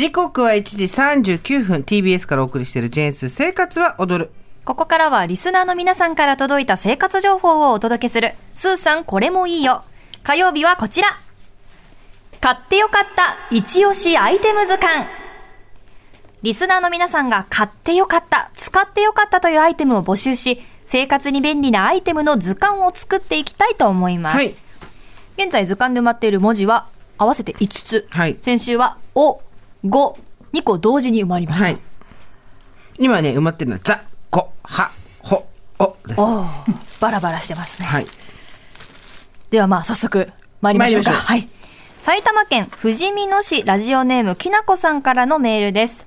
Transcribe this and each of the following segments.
時刻は1時39分 TBS からお送りしているジェーンス生活は踊る。ここからはリスナーの皆さんから届いた生活情報をお届けする、スーさんこれもいいよ。火曜日はこちら。買ってよかった一押しアイテム図鑑。リスナーの皆さんが買ってよかった、使ってよかったというアイテムを募集し、生活に便利なアイテムの図鑑を作っていきたいと思います。はい現在図鑑で埋まっている文字は合わせて5つ。はい先週は、お、ご、2個同時に埋まりました。はい。今ね、埋まってるのは、ザ、コ、ハ、ホ、オです。おーバラバラしてますね。はい。ではまあ早速参りましょうか。はい。埼玉県ふじみ野市ラジオネームきなこさんからのメールです。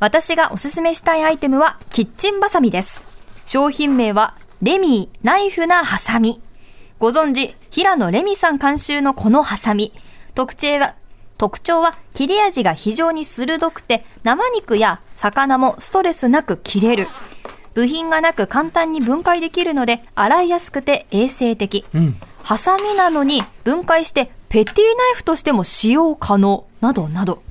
私がおすすめしたいアイテムはキッチンバサミです。商品名はレミーナイフなハサミ。ご存知、平野レミさん監修のこのハサミ。特徴は、特徴は切れ味が非常に鋭くて生肉や魚もストレスなく切れる。部品がなく簡単に分解できるので洗いやすくて衛生的。ハサミなのに分解してペティナイフとしても使用可能などなど。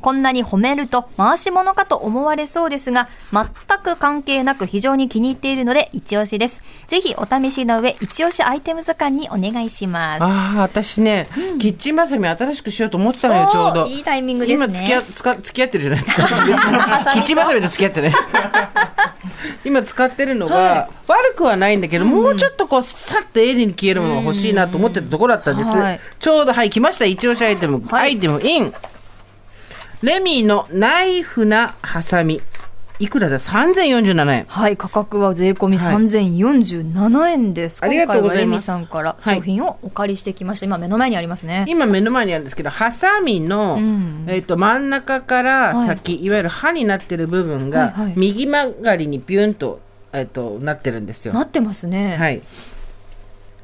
こんなに褒めると回し物かと思われそうですが、全く関係なく非常に気に入っているので一押しです。ぜひお試しの上、一押しアイテム図鑑にお願いします。ああ、私ね、キッチンバサミ新しくしようと思ってたのよ、ちょうど。いいタイミングですね今付き合、つか付き合ってるじゃないですか。キッチンバサミと付き合ってね。今使ってるのが、悪くはないんだけど、もうちょっとこう、さっと鋭利に消えるものが欲しいなと思ってたところだったんです。はいちょうど、はい、来ました。一押しアイテム。はいアイテムイン。レミーのナイフなハサミ。いくらだ ?3047 円。はい、価格は税込みはい3047円です。ありがとうございます今回はレミさんからはい商品をお借りしてきました。今目の前にありますね。今目の前にあるんですけどハサミの、んえっと真ん中から先、い、わゆる刃になってる部分が、はいはい右曲がりにビュンと,、えっとなってるんですよ。なってますね。はい、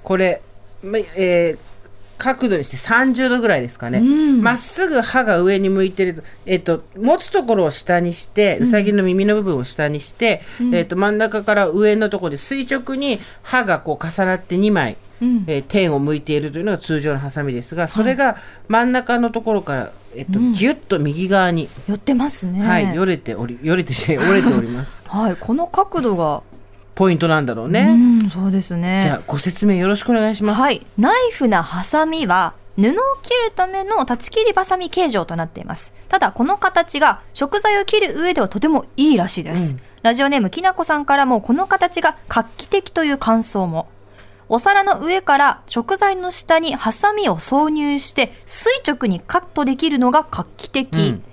これ、まえー角度にして30度ぐらいですかね。うん。ま、っすぐ刃が上に向いてると,、えっと持つところを下にしてうさぎの耳の部分を下にして、えっと真ん中から上のところで垂直に刃がこう重なって2枚、うん。えー天を向いているというのが通常のハサミですがそれが真ん中のところから、えっとギュッと右側に、寄ってますね。はい、よれておりよれてして折れております。はい、この角度が、ポイントなんだろううね、ん、そうですね。じゃあご説明よろしくお願いしますはい。ナイフなハサミは、布を切るための立ち切りバサミ形状となっています。ただ、この形が食材を切る上ではとてもいいらしいです。ラジオネームきなこさんからも、この形が画期的という感想も。お皿の上から食材の下にハサミを挿入して垂直にカットできるのが画期的。うん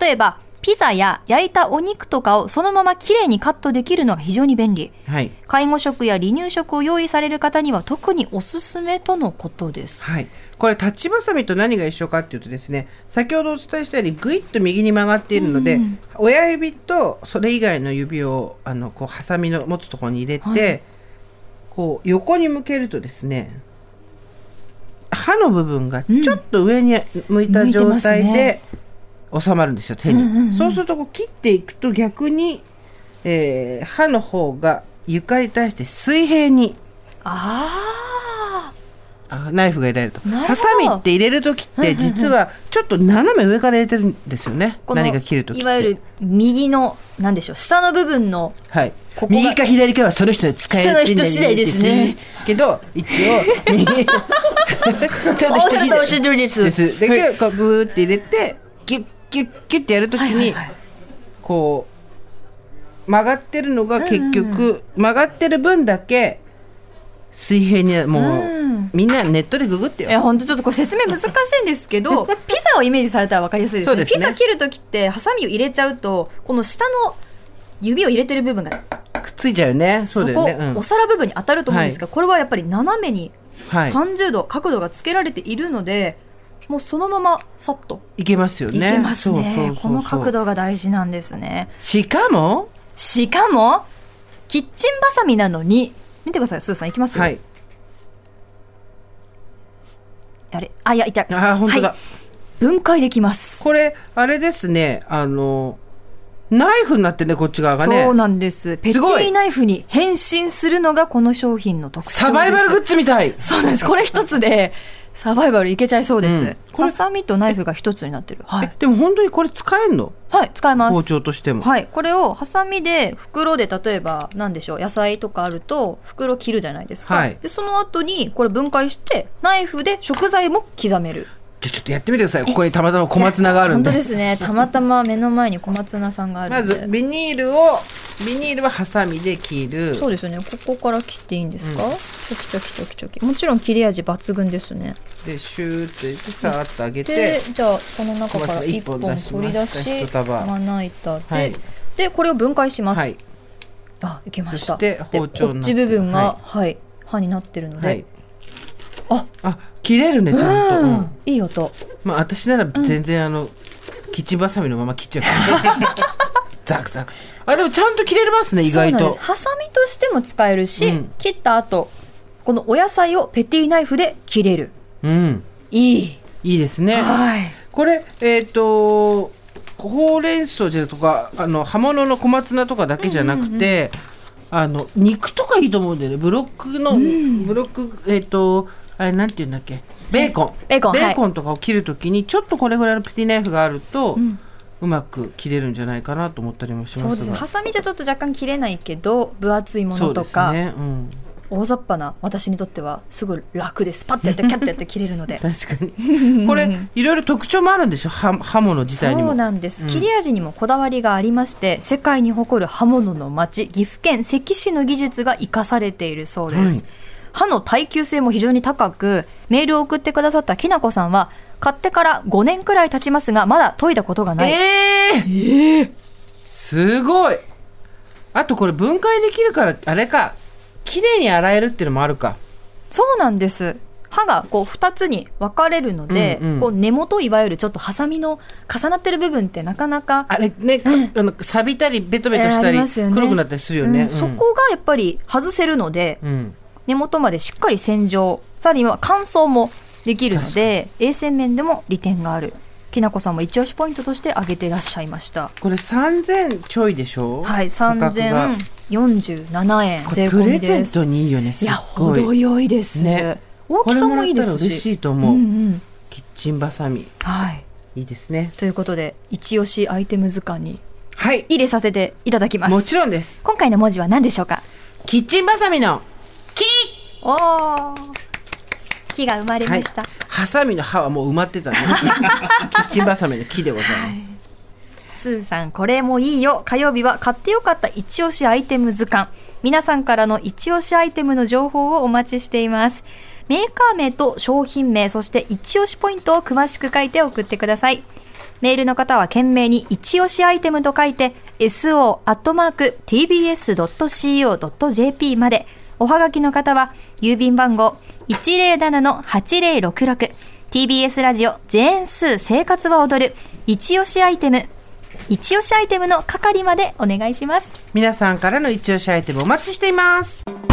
例えば、ピザや焼いたお肉とかをそのままきれいにカットできるのが非常に便利。はい。介護食や離乳食を用意される方には特におすすめとのことです。はい、これタッチバサミと何が一緒かっていうとですね先ほどお伝えしたようにグイッと右に曲がっているので、親指とそれ以外の指をあのこうハサミの持つところに入れて、はい。こう横に向けるとですね刃の部分がちょっと上に向いた状態で収まるんですよ手に、うんうんうん。そうするとこう切っていくと逆に、えー刃の方が床に対して水平にああナイフが入れると。ハサミって入れる時って実はちょっと斜め上から入れてるんですよね。何か切る時いわゆる右の、なんでしょう、下の部分の、はい。ここが右か左かはその人に使えるその人次第ですね。けど一応右。そのおっしゃる通り人次第おっしゃる通りです。です。だけどこうブーって入れてギュッギュッギュッってやるときにこう曲がってるのが結局曲がってる分だけ水平にもううん。みんなネットでググってよ。いや、本当ちょっとこれ説明難しいんですけど、ピザをイメージされたら分かりやすいですね。ね。ピザ切るときって、ハサミを入れちゃうと、この下の指を入れてる部分が、くっついちゃうよね。そこ、だよね、うん。お皿部分に当たると思うんですが、これはやっぱり斜めにはい。30度、角度がつけられているので、もうそのままさっといけますよいねけますね。この角度が大事なんですね。しかもしかも、キッチンバサミなのに、見てください、スーさんいきますよ。はいあれあ、いや、いた。あー本当だ、はい分解できます。これあれですねあのナイフになってねこっち側がねそうなんです。ペテすごいィナイフに変身するのがこの商品の特徴です。サバイバルグッズみたいそうなんです。これ一つで、サバイバルいけちゃいそうです。うんハサミとナイフが一つになってる。はい。でも本当にこれ使えんの？はい、使えます。包丁としても。はい、これをハサミで袋で例えば何でしょう野菜とかあると袋切るじゃないですか、はいでその後にこれ分解してナイフで食材も刻めるじゃあちょっとやってみてください。ここにたまたま小松菜があるんで。本当ですね。たまたま目の前に小松菜さんがあるまずビニールをビニールはハサミで切る。そうですよね。ここから切っていいんですか、チョキチョキチョキチョキ。もちろん切れ味抜群ですね。でシューッと入れてさーっと上げでて。じゃあこの中から小松菜1一本取り出しまな板で、はい。でこれを分解します、はい。あいけました。そして包丁こっち部分が、ははい刃になってるので、はい。ああ切れるねちゃんと。うん。うん、いい音。まあ私なら全然あの、キッチンバサミのまま切っちゃう。ザクザク。あでもちゃんと切れますね意外と。ハサミとしても使えるし、うん。切った後このお野菜をペティナイフで切れる。うん。いい。いいですね。はい。これえっ、とほうれん草じゃとかあの葉物の小松菜とかだけじゃなくて、あの肉とかいいと思うんだよね。ブロックの、ブロックえっ、とあれなんて言うんだっけ？ベーコン。ベーコンはい。とかを切るときにちょっとこれぐらいのペティナイフがあると、ううんまく切れるんじゃないかなと思ったりもしそうですハサミじゃちょっと若干切れないけど分厚いもそうですのとか、ね、うん、大雑把な私にとってはすごい楽です。パッてやって キャッてやって切れるので。確かに。これ いろいろ特徴もあるんでしょ？刃刃物自体にも。そうなんです、うん。切れ味にもこだわりがありまして世界に誇る刃物の町岐阜県関市の技術が生かされているそうです、はい刃の耐久性も非常に高くメールを送ってくださったきなこさんは買ってから5年くらい経ちますがまだ研いだことがない、えー、すごい。あとこれ分解できるからあれか。綺麗に洗えるっていうのもあるか。そうなんです。刃がこう2つに分かれるので、うんうん。こう根元いわゆるちょっとハサミの重なってる部分ってなかなかあれね、あの錆びたりベトベトしたり、黒くなったりするよね、うん。そこがやっぱり外せるので、うん根元までしっかり洗浄さらには乾燥もできるので衛生面でも利点がある。きなこさんも一押しポイントとして挙げていらっしゃいました。これ3000ちょいでしょ？はい価格が3047円。こ税れプレゼン込みです。トにいい。よねいや程よいです。ね。大きさもいいですこれもらったら嬉ししいと思う、うんうん。キッチンバサミ。はい。いいですね。ということで一押しアイテム図鑑にはい。入れさせていただきます。もちろんです。今回の文字は何でしょうか？キッチンバサミの木。おー。木が生まれました、ハサミの刃はもう埋まってたね。キッチンバサミの木でございます、スーさんこれもいいよ。火曜日は買ってよかった一押しアイテム図鑑。皆さんからの一押しアイテムの情報をお待ちしています。メーカー名と商品名そして一押しポイントを詳しく書いて送ってください。メールの方は懸命に一押しアイテムと書いて so.tbs.co.jp までおはがきの方は郵便番号107-8066 TBS ラジオジェーンスー生活は踊る一押しアイテム一押しアイテムの係までお願いします。皆さんからの一押しアイテムお待ちしています。